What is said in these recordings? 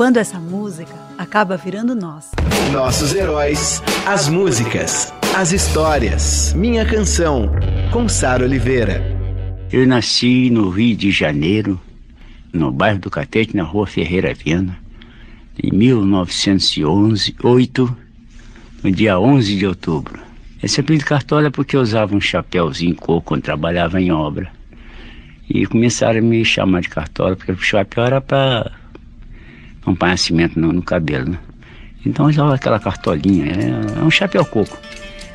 Quando essa música acaba virando nós. Nossos heróis, as músicas, as histórias. Minha Canção, com Sara Oliveira. Eu nasci no Rio de Janeiro, no bairro do Catete, na rua Ferreira Viana, em 1911, 8, no dia 11 de outubro. Esse apelido Cartola é porque eu usava um chapéuzinho coco quando trabalhava em obra. E começaram a me chamar de Cartola, porque o chapéu era para um panhacimento no, no, cabelo, né? Então eu usava aquela cartolinha, é, é um chapéu coco.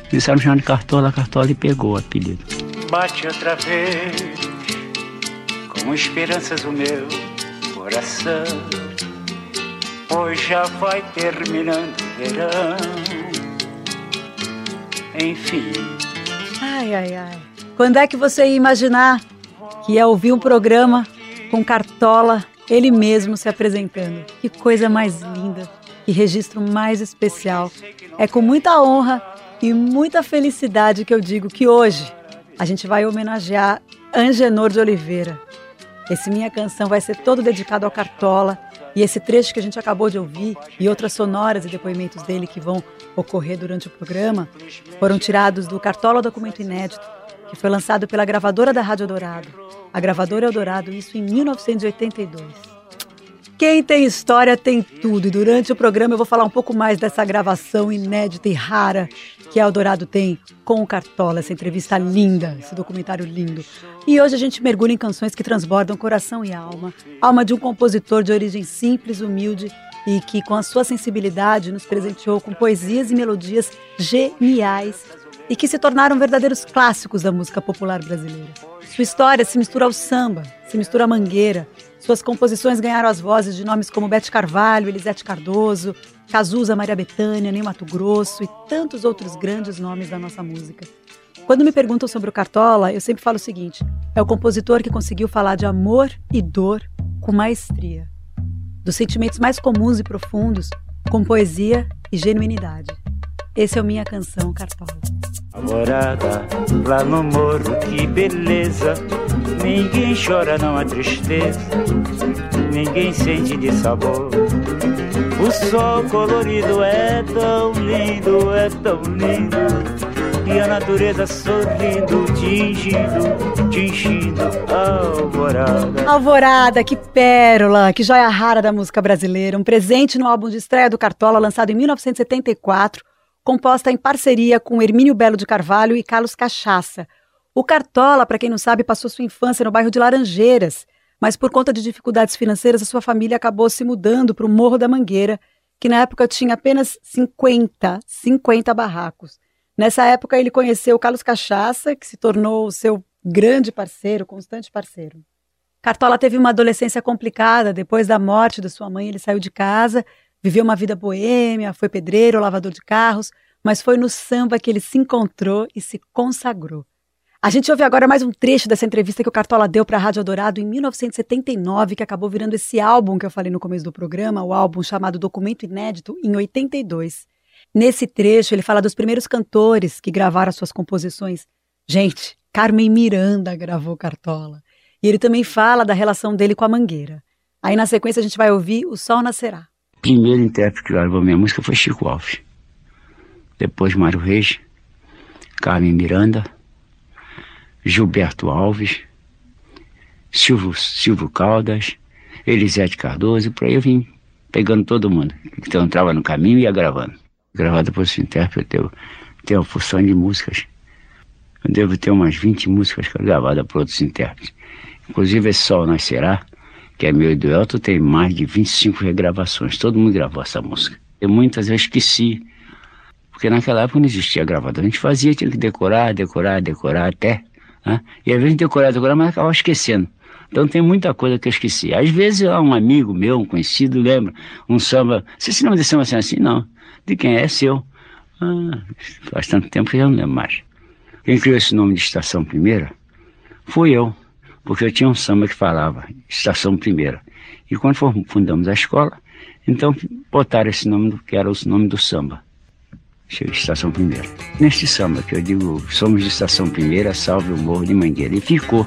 Começaram chamar de Cartola, a Cartola e pegou o apelido. Bate outra vez com esperanças o meu coração. Pois já vai terminando o verão. Enfim. Ai, ai, ai. Quando é que você ia imaginar que ia ouvir um programa com Cartola, ele mesmo se apresentando? Que coisa mais linda, que registro mais especial. É com muita honra e muita felicidade que eu digo que hoje a gente vai homenagear Angenor de Oliveira, esse Minha Canção vai ser todo dedicado ao Cartola. E esse trecho que a gente acabou de ouvir e outras sonoras e depoimentos dele que vão ocorrer durante o programa foram tirados do Cartola Documento Inédito, que foi lançado pela gravadora da Rádio Dourado, a gravadora Eldorado, isso em 1982. Quem tem história tem tudo. E durante o programa eu vou falar um pouco mais dessa gravação inédita e rara que a Eldorado tem com o Cartola, essa entrevista linda, esse documentário lindo. E hoje a gente mergulha em canções que transbordam coração e alma. Alma de um compositor de origem simples, humilde e que, com a sua sensibilidade, nos presenteou com poesias e melodias geniais e que se tornaram verdadeiros clássicos da música popular brasileira. Sua história se mistura ao samba, se mistura à mangueira. Suas composições ganharam as vozes de nomes como Bete Carvalho, Elisete Cardoso, Cazuza, Maria Bethânia, Ney Mato Grosso e tantos outros grandes nomes da nossa música. Quando me perguntam sobre o Cartola, eu sempre falo o seguinte: é o compositor que conseguiu falar de amor e dor com maestria, dos sentimentos mais comuns e profundos, com poesia e genuinidade. Esse é o Minha Canção Cartola. Morada lá no morro, que beleza. Ninguém chora, não há tristeza. Ninguém sente de sabor. O sol colorido é tão lindo, é tão lindo. E a natureza sorrindo, tingindo, tingindo, alvorada. Alvorada, que pérola, que joia rara da música brasileira. Um presente no álbum de estreia do Cartola, lançado em 1974 composta em parceria com Hermínio Belo de Carvalho e Carlos Cachaça. O Cartola, para quem não sabe, passou sua infância no bairro de Laranjeiras, mas por conta de dificuldades financeiras, a sua família acabou se mudando para o Morro da Mangueira, que na época tinha apenas 50, 50 barracos. Nessa época, ele conheceu Carlos Cachaça, que se tornou seu grande parceiro, constante parceiro. Cartola teve uma adolescência complicada. Depois da morte da sua mãe, ele saiu de casa Viveu uma vida boêmia, foi pedreiro, lavador de carros, mas foi no samba que ele se encontrou e se consagrou. A gente ouve agora mais um trecho dessa entrevista que o Cartola deu para a Rádio Dourado em 1979, que acabou virando esse álbum que eu falei no começo do programa, o álbum chamado Documento Inédito, em 82. Nesse trecho, ele fala dos primeiros cantores que gravaram suas composições. Gente, Carmen Miranda gravou Cartola. E ele também fala da relação dele com a Mangueira. Aí na sequência a gente vai ouvir O Sol Nascerá primeiro intérprete que gravou minha música foi Chico Alves. Depois Mário Reis, Carmen Miranda, Gilberto Alves, Silvio, Silvio Caldas, Elisete Cardoso, e por aí eu vim pegando todo mundo. Então eu entrava no caminho e ia gravando. Gravado por esse intérprete, eu tenho uma função de músicas. Eu devo ter umas 20 músicas gravadas por outros intérpretes. Inclusive esse Sol Nascerá, que é meu e do Elton, tem mais de 25 regravações. Todo mundo gravou essa música. Eu muitas vezes esqueci, porque naquela época não existia gravador. A gente fazia, tinha que decorar, decorar, decorar até. Né? E às vezes decorar, decorar, mas acabava esquecendo. Então tem muita coisa que eu esqueci. Às vezes um amigo meu, um conhecido, lembra um samba. Você se lembra desse samba assim? assim? Não. De quem é? É seu. Ah, faz tanto tempo que eu não lembro mais. Quem criou esse nome de Estação Primeira fui eu, porque eu tinha um samba que falava Estação Primeira. E quando fundamos a escola, então botaram esse nome, que era o nome do samba. Estação Primeira. Neste samba que eu digo, somos de Estação Primeira, salve o Morro de Mangueira. E ficou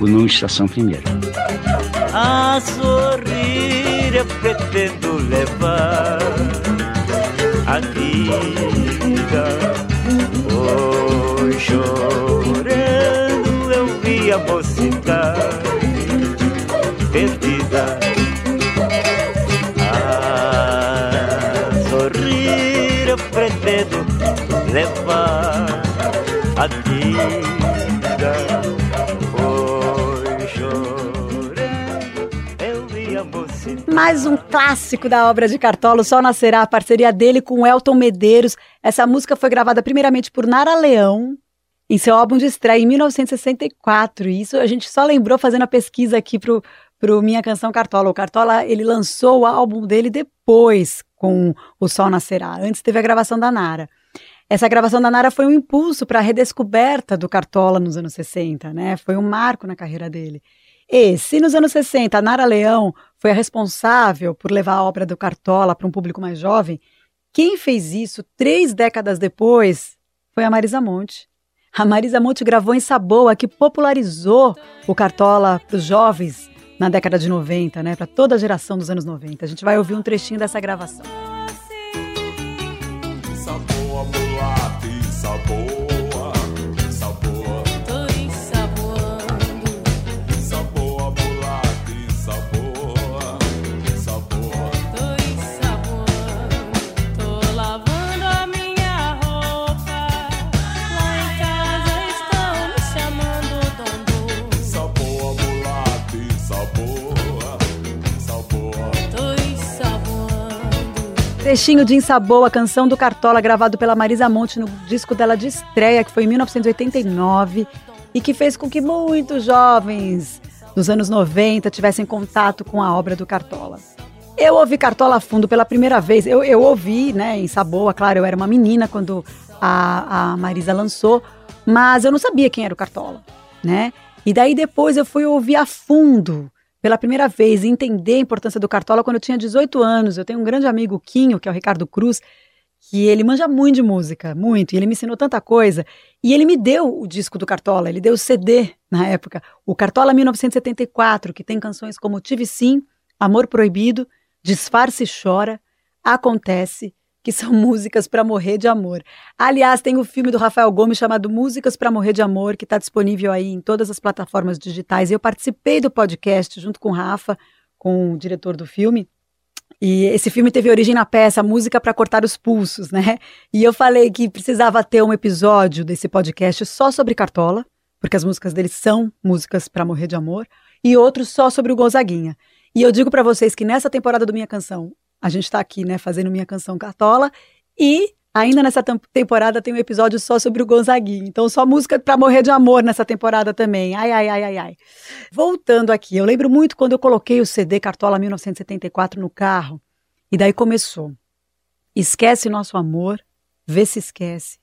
o nome Estação Primeira. A sorrir eu pretendo levar a vida. Hoje levar a vida. Hoje chorando eu vi a. Mais um clássico da obra de Cartola, Sol Nascerá, a parceria dele com Elton Medeiros. Essa música foi gravada primeiramente por Nara Leão, em seu álbum de estreia em 1964. E isso a gente só lembrou fazendo a pesquisa aqui pro, pro Minha Canção Cartola. O Cartola, ele lançou o álbum dele depois com O Sol Nascerá. Antes teve a gravação da Nara. Essa gravação da Nara foi um impulso para a redescoberta do Cartola nos anos 60, né? Foi um marco na carreira dele. E se nos anos 60 a Nara Leão foi a responsável por levar a obra do Cartola para um público mais jovem, quem fez isso três décadas depois foi a Marisa Monte. A Marisa Monte gravou em Saboa, que popularizou o Cartola para os jovens na década de 90, né? Para toda a geração dos anos 90. A gente vai ouvir um trechinho dessa gravação. E Trechinho de Insaboa, a canção do Cartola, gravado pela Marisa Monte no disco dela de estreia, que foi em 1989, e que fez com que muitos jovens dos anos 90 tivessem contato com a obra do Cartola. Eu ouvi Cartola a fundo pela primeira vez. Eu, eu ouvi, né, em Saboa, claro, eu era uma menina quando a, a Marisa lançou, mas eu não sabia quem era o Cartola, né? E daí depois eu fui ouvir a fundo pela primeira vez entender a importância do Cartola quando eu tinha 18 anos. Eu tenho um grande amigo, Quinho, que é o Ricardo Cruz, que ele manja muito de música, muito, e ele me ensinou tanta coisa. E ele me deu o disco do Cartola, ele deu o CD na época, o Cartola 1974, que tem canções como Tive Sim, Amor Proibido, Disfarce e Chora, Acontece, que são músicas para morrer de amor. Aliás, tem o filme do Rafael Gomes chamado Músicas para Morrer de Amor, que está disponível aí em todas as plataformas digitais. Eu participei do podcast junto com o Rafa, com o diretor do filme. E esse filme teve origem na peça Música para Cortar os Pulsos, né? E eu falei que precisava ter um episódio desse podcast só sobre Cartola, porque as músicas dele são músicas para morrer de amor, e outro só sobre o Gonzaguinha. E eu digo para vocês que nessa temporada do Minha Canção, a gente está aqui, né, fazendo Minha Canção Cartola, e ainda nessa tem- temporada tem um episódio só sobre o Gonzaguinha. Então, só música para morrer de amor nessa temporada também. Ai, ai, ai, ai, ai. Voltando aqui, eu lembro muito quando eu coloquei o CD Cartola 1974 no carro, e daí começou. Esquece nosso amor, vê se esquece.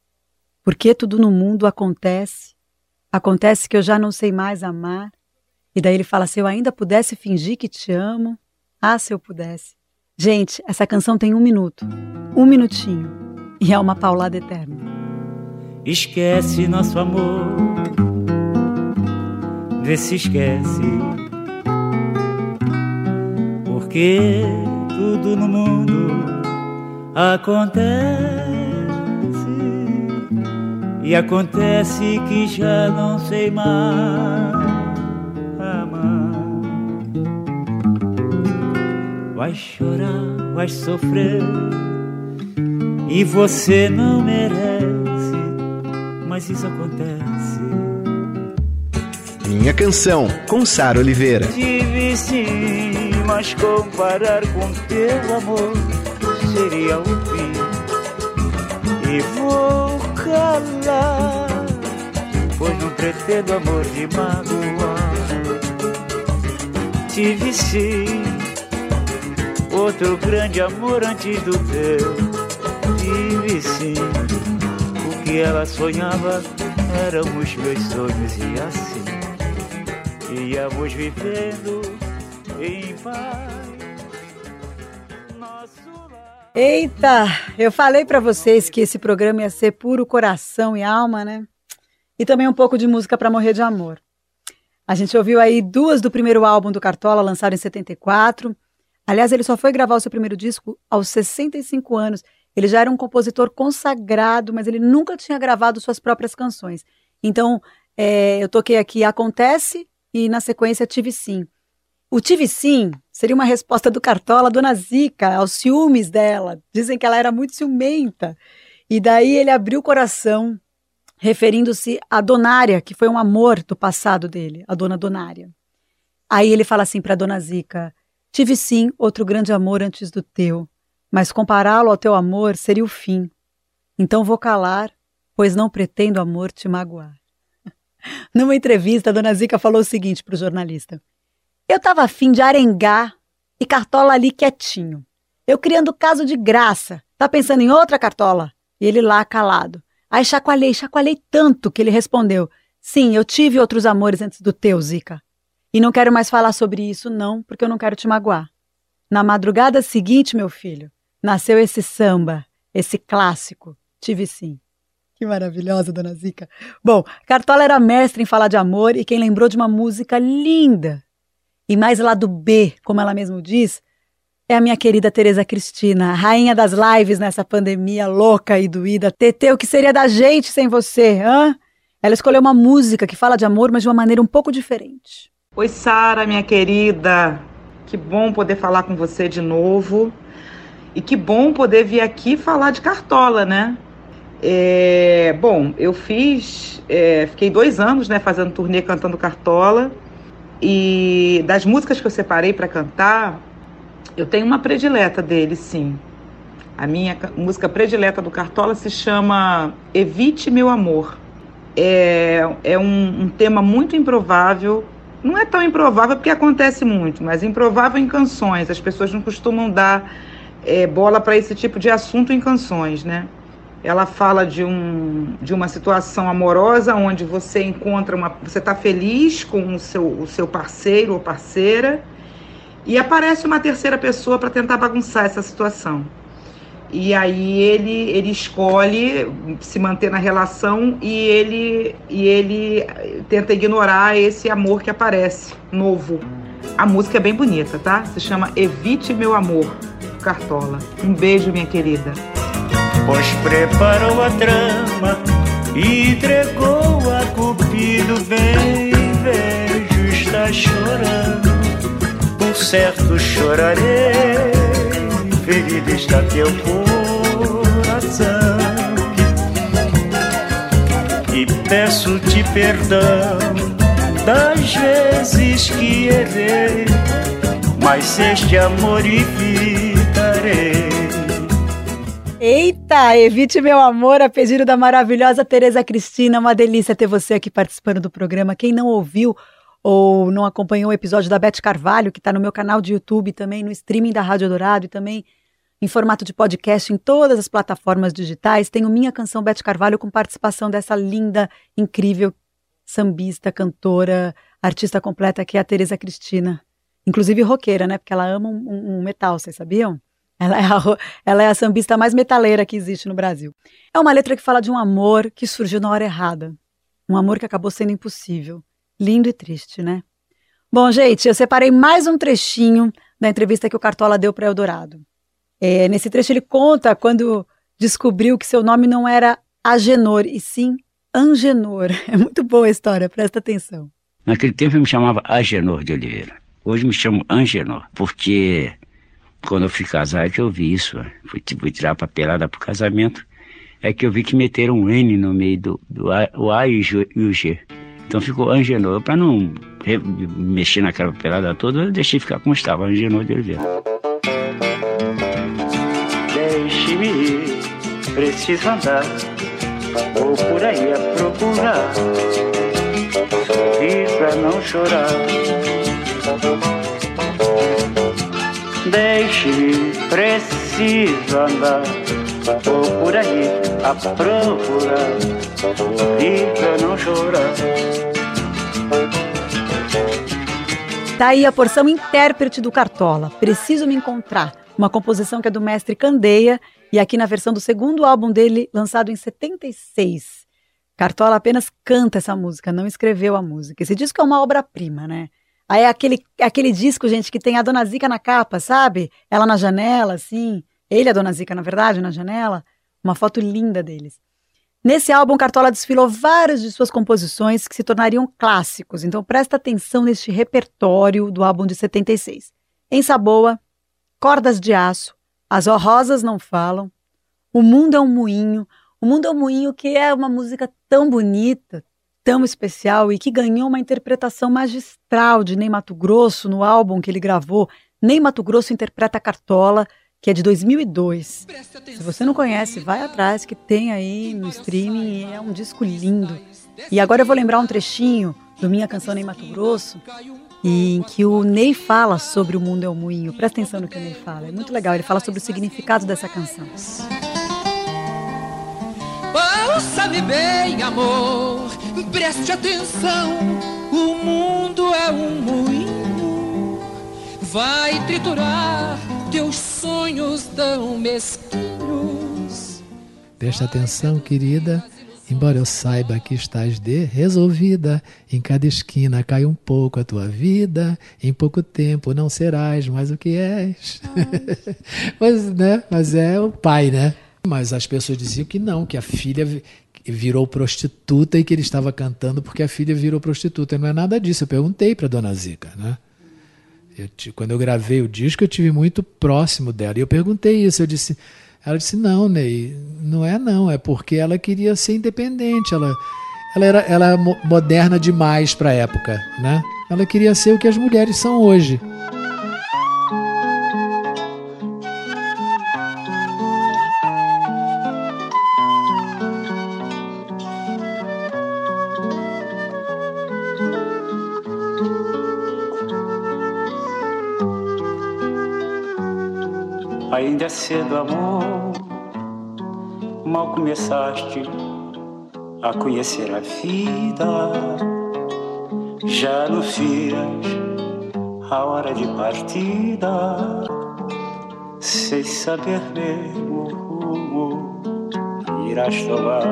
Porque tudo no mundo acontece. Acontece que eu já não sei mais amar. E daí ele fala: se eu ainda pudesse fingir que te amo. Ah, se eu pudesse. Gente, essa canção tem um minuto. Um minutinho. E é uma paulada eterna. Esquece nosso amor, vê se esquece. Porque tudo no mundo acontece. E acontece que já não sei mais Vai chorar, vai sofrer. E você não merece, mas isso acontece. Minha canção, com Sara Oliveira. Tive sim, mas comparar com teu amor seria o fim. E vou calar, pois não pretendo amor de magoar. Tive sim, outro grande amor antes do teu. tive sim. O que ela sonhava eram os meus sonhos e assim íamos vivendo em paz. Eita, eu falei pra vocês que esse programa ia ser puro coração e alma, né? E também um pouco de música pra morrer de amor. A gente ouviu aí duas do primeiro álbum do Cartola, lançado em 74. Aliás, ele só foi gravar o seu primeiro disco aos 65 anos. Ele já era um compositor consagrado, mas ele nunca tinha gravado suas próprias canções. Então, é, eu toquei aqui Acontece e, na sequência, Tive Sim. O Tive Sim seria uma resposta do Cartola Dona Zica, aos ciúmes dela. Dizem que ela era muito ciumenta. E daí ele abriu o coração, referindo-se a Donária, que foi um amor do passado dele, a Dona Donária. Aí ele fala assim para Dona Zica: Tive sim outro grande amor antes do teu, mas compará-lo ao teu amor seria o fim. Então vou calar, pois não pretendo amor te magoar. Numa entrevista, a Dona Zica falou o seguinte para o jornalista: Eu estava afim de arengar e Cartola ali quietinho. Eu criando caso de graça. Tá pensando em outra Cartola? E ele lá calado. Aí chacoalhei, chacoalhei tanto que ele respondeu: Sim, eu tive outros amores antes do teu, Zica. E não quero mais falar sobre isso, não, porque eu não quero te magoar. Na madrugada seguinte, meu filho, nasceu esse samba, esse clássico. Tive sim. Que maravilhosa, dona Zica. Bom, Cartola era mestre em falar de amor e quem lembrou de uma música linda. E mais lá do B, como ela mesmo diz, é a minha querida Tereza Cristina, rainha das lives nessa pandemia louca e doída. Tetê, o que seria da gente sem você, hã? Ela escolheu uma música que fala de amor, mas de uma maneira um pouco diferente. Oi, Sara, minha querida. Que bom poder falar com você de novo. E que bom poder vir aqui falar de cartola, né? É, bom, eu fiz, é, fiquei dois anos, né, fazendo turnê cantando cartola. E das músicas que eu separei para cantar, eu tenho uma predileta dele, sim. A minha ca- música predileta do Cartola se chama Evite Meu Amor. É, é um, um tema muito improvável. Não é tão improvável porque acontece muito, mas improvável em canções. As pessoas não costumam dar é, bola para esse tipo de assunto em canções, né? Ela fala de, um, de uma situação amorosa onde você encontra uma. Você está feliz com o seu, o seu parceiro ou parceira e aparece uma terceira pessoa para tentar bagunçar essa situação. E aí ele, ele escolhe se manter na relação e ele, e ele tenta ignorar esse amor que aparece, novo. A música é bem bonita, tá? Se chama Evite Meu Amor, Cartola. Um beijo, minha querida. Pois preparou a trama e entregou a Cupido bem vejo está chorando por certo chorarei ferido está teu coração e peço-te perdão das vezes que errei mas este amor evitarei Eita, evite meu amor, a pedido da maravilhosa Tereza Cristina. Uma delícia ter você aqui participando do programa. Quem não ouviu ou não acompanhou o episódio da Beth Carvalho, que está no meu canal de YouTube também, no streaming da Rádio Dourado e também em formato de podcast em todas as plataformas digitais, tem o Minha Canção Beth Carvalho com participação dessa linda, incrível sambista, cantora, artista completa que é a Tereza Cristina. Inclusive roqueira, né? Porque ela ama um, um- um metal, vocês sabiam? Ela é, a, ela é a sambista mais metaleira que existe no Brasil. É uma letra que fala de um amor que surgiu na hora errada. Um amor que acabou sendo impossível. Lindo e triste, né? Bom, gente, eu separei mais um trechinho da entrevista que o Cartola deu para Eldorado. É, nesse trecho ele conta quando descobriu que seu nome não era Agenor, e sim Angenor. É muito boa a história, presta atenção. Naquele tempo eu me chamava Agenor de Oliveira. Hoje me chamo Angenor, porque quando eu fui casar é que eu vi isso. Fui, fui tirar a papelada pro casamento, é que eu vi que meteram um N no meio do, do A, o A e o G-. Então ficou Angenor. Para não mexer naquela papelada toda, eu deixei ficar como estava, Angenor de Oliveira. Deixe-me ir, preciso andar, vou por aí a procurar, sorrir pra não chorar. Deixe-me, preciso andar, Vou por aí a procurar, rir pra não chorar. Tá aí a porção intérprete do Cartola, Preciso Me Encontrar, uma composição que é do mestre Candeia e aqui na versão do segundo álbum dele, lançado em 76. Cartola apenas canta essa música, não escreveu a música. Esse disco é uma obra-prima, né? Aí é aquele, é aquele disco, gente, que tem a Dona Zica na capa, sabe? Ela na janela, assim. Ele, a Dona Zica, na verdade, na janela. Uma foto linda deles. Nesse álbum, Cartola desfilou várias de suas composições que se tornariam clássicos, então presta atenção neste repertório do álbum de 76. Em Saboa, Cordas de Aço, As Horrosas Não Falam, O Mundo é um Moinho, O Mundo é um Moinho que é uma música tão bonita, tão especial e que ganhou uma interpretação magistral de Ney Mato Grosso no álbum que ele gravou. Ney Mato Grosso interpreta Cartola, que é de 2002. Se você não conhece, vai atrás, que tem aí no streaming e é um disco lindo. E agora eu vou lembrar um trechinho do Minha Canção Ney Mato Grosso, em que o Ney fala sobre o mundo é o moinho. Presta atenção no que o Ney fala, é muito legal. Ele fala sobre o significado dessa canção. Ouça-me bem, amor, preste atenção. O mundo é um moinho, vai triturar teus sonhos tão mesquinhos. Presta atenção, querida. Embora eu saiba que estás de resolvida, em cada esquina cai um pouco a tua vida, em pouco tempo não serás mais o que és. mas, né? Mas é o pai, né? Mas as pessoas diziam que não, que a filha vi- virou prostituta e que ele estava cantando porque a filha virou prostituta. E não é nada disso. Eu perguntei para dona Zica, né? Eu quando eu gravei o disco, eu tive muito próximo dela. E eu perguntei isso. Eu disse, ela disse: Não, Ney, não é não. É porque ela queria ser independente. Ela, ela era, ela mo- moderna demais para a época, né? Ela queria ser o que as mulheres são hoje. Amor. Mal começaste a conhecer a vida. Já anuncias a hora de partida. Sem saber mesmo rumo irás tomar.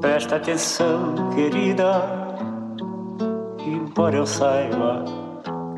Presta atenção, querida. Embora eu saiba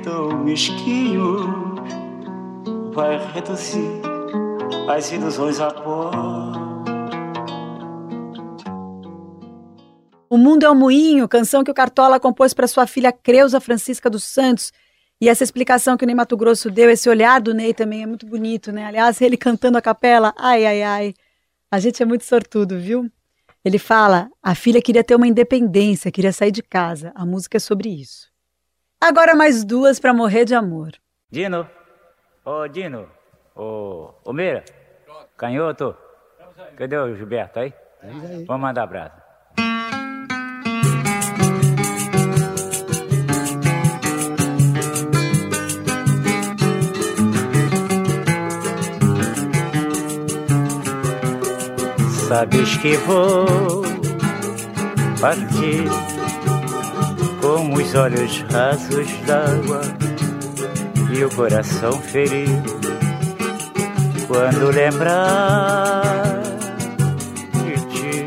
tão mesquinhos. Vai reduzir as ilusões a pó. O Mundo é um Moinho, canção que o Cartola compôs para sua filha Creuza Francisca dos Santos. E essa explicação que o Ney Mato Grosso deu, esse olhar do Ney também é muito bonito, né? Aliás, ele cantando a capela, ai, ai, ai. A gente é muito sortudo, viu? Ele fala, a filha queria ter uma independência, queria sair de casa. A música é sobre isso. Agora mais duas para morrer de amor. Dino, ô Dino, ô, ô Meira, canhoto, cadê o Gilberto aí? Vamos mandar abraço. Sabes que vou partir com os olhos rasos d'água e o coração ferido quando lembrar de ti.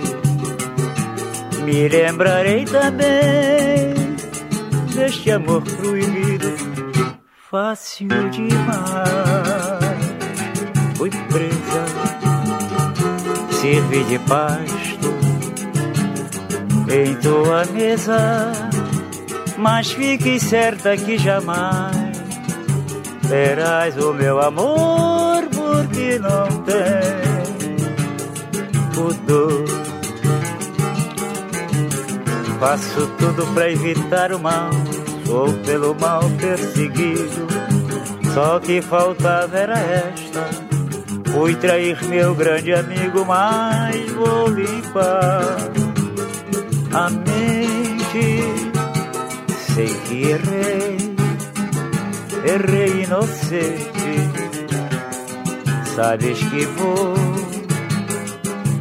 Me lembrarei também deste amor proibido, fácil demais. Fui presa, servi de pasto em tua mesa, mas fique certa que jamais terás o meu amor porque não tem pudor. Faço tudo pra evitar o mal, sou pelo mal perseguido. Só que faltava era esta. Fui trair meu grande amigo, mas vou limpar a mente. Sei que errei, errei inocente. Sabes que vou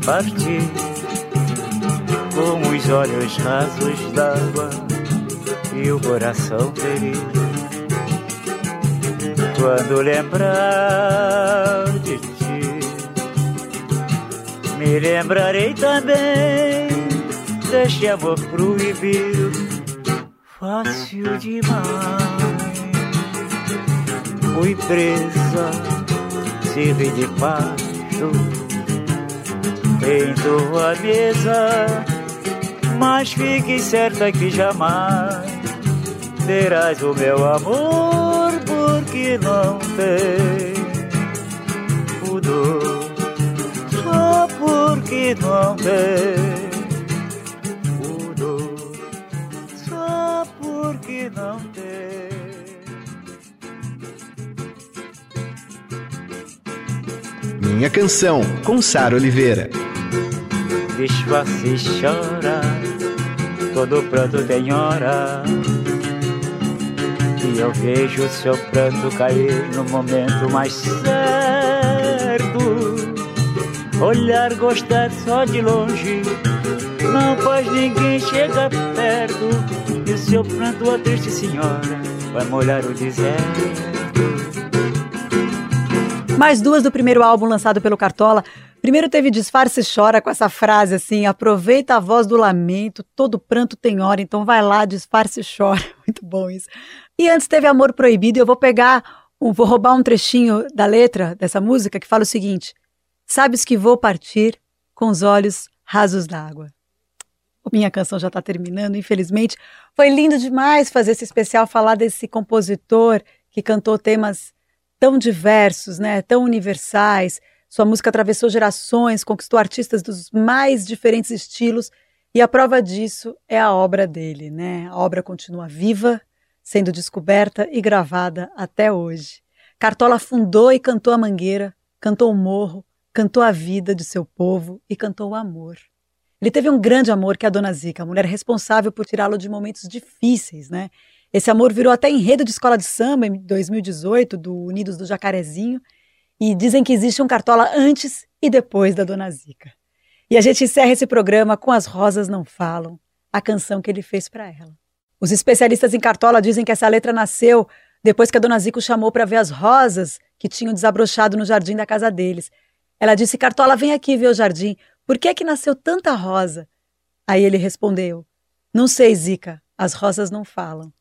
partir com os olhos rasos d'água e o coração ferido. Quando lembrar de ti, me lembrarei também deste amor proibido, fácil demais. Fui presa, serve de pasto, em tua mesa, mas fique certa que jamais terás o meu amor, porque não tem. Pudor, só porque não tem Minha canção, com Sara Oliveira. Disfarce e chora, todo pranto tem hora. E eu vejo seu pranto cair no momento mais certo. Olhar, gostar só de longe, não faz ninguém chegar perto. E o seu pranto, a triste senhora, vai molhar o deserto. Mais duas do primeiro álbum lançado pelo Cartola. Primeiro teve Disfarce Chora com essa frase assim: aproveita a voz do lamento, todo pranto tem hora, então vai lá, disfarce chora. Muito bom isso. E antes teve Amor Proibido, e eu vou pegar, um, vou roubar um trechinho da letra dessa música que fala o seguinte: Sabes que vou partir com os olhos rasos d'água. Minha canção já está terminando, infelizmente. Foi lindo demais fazer esse especial, falar desse compositor que cantou temas tão diversos, né, tão universais. Sua música atravessou gerações, conquistou artistas dos mais diferentes estilos, e a prova disso é a obra dele, né? A obra continua viva, sendo descoberta e gravada até hoje. Cartola fundou e cantou a Mangueira, cantou o Morro, cantou a vida de seu povo e cantou o amor. Ele teve um grande amor que é a Dona Zica, a mulher responsável por tirá-lo de momentos difíceis, né? Esse amor virou até enredo de escola de samba em 2018, do Unidos do Jacarezinho, e dizem que existe um Cartola antes e depois da Dona Zica. E a gente encerra esse programa com As Rosas Não Falam, a canção que ele fez para ela. Os especialistas em Cartola dizem que essa letra nasceu depois que a Dona Zica o chamou para ver as rosas que tinham desabrochado no jardim da casa deles. Ela disse: Cartola, vem aqui ver o jardim. Por que é que nasceu tanta rosa? Aí ele respondeu: Não sei, Zica, as rosas não falam.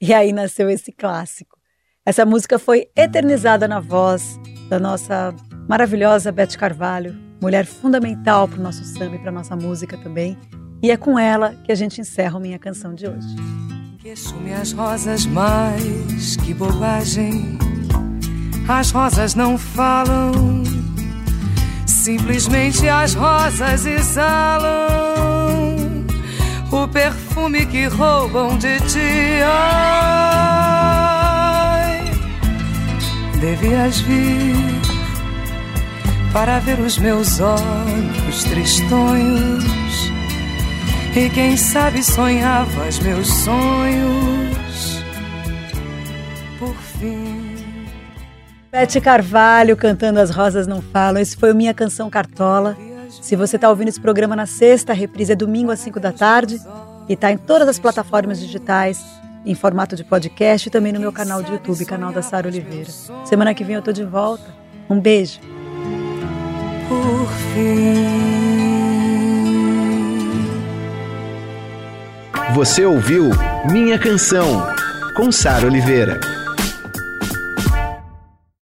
E aí nasceu esse clássico. Essa música foi eternizada na voz da nossa maravilhosa Beth Carvalho, mulher fundamental para o nosso samba e para nossa música também. E é com ela que a gente encerra a minha canção de hoje. Queixo-me as rosas mais, que bobagem. As rosas não falam, simplesmente as rosas exalam o perfume que roubam de ti. Ai, devias vir para ver os meus olhos tristonhos. E quem sabe sonhavas meus sonhos por fim. Bete Carvalho cantando As Rosas Não Falam. Esse foi o Minha Canção Cartola. Se você está ouvindo esse programa na sexta, a reprise é domingo às 5 da tarde e está em todas as plataformas digitais, em formato de podcast e também no meu canal de YouTube, canal da Sara Oliveira. Semana que vem eu tô de volta. Um beijo. Por fim. Você ouviu Minha Canção, com Sara Oliveira.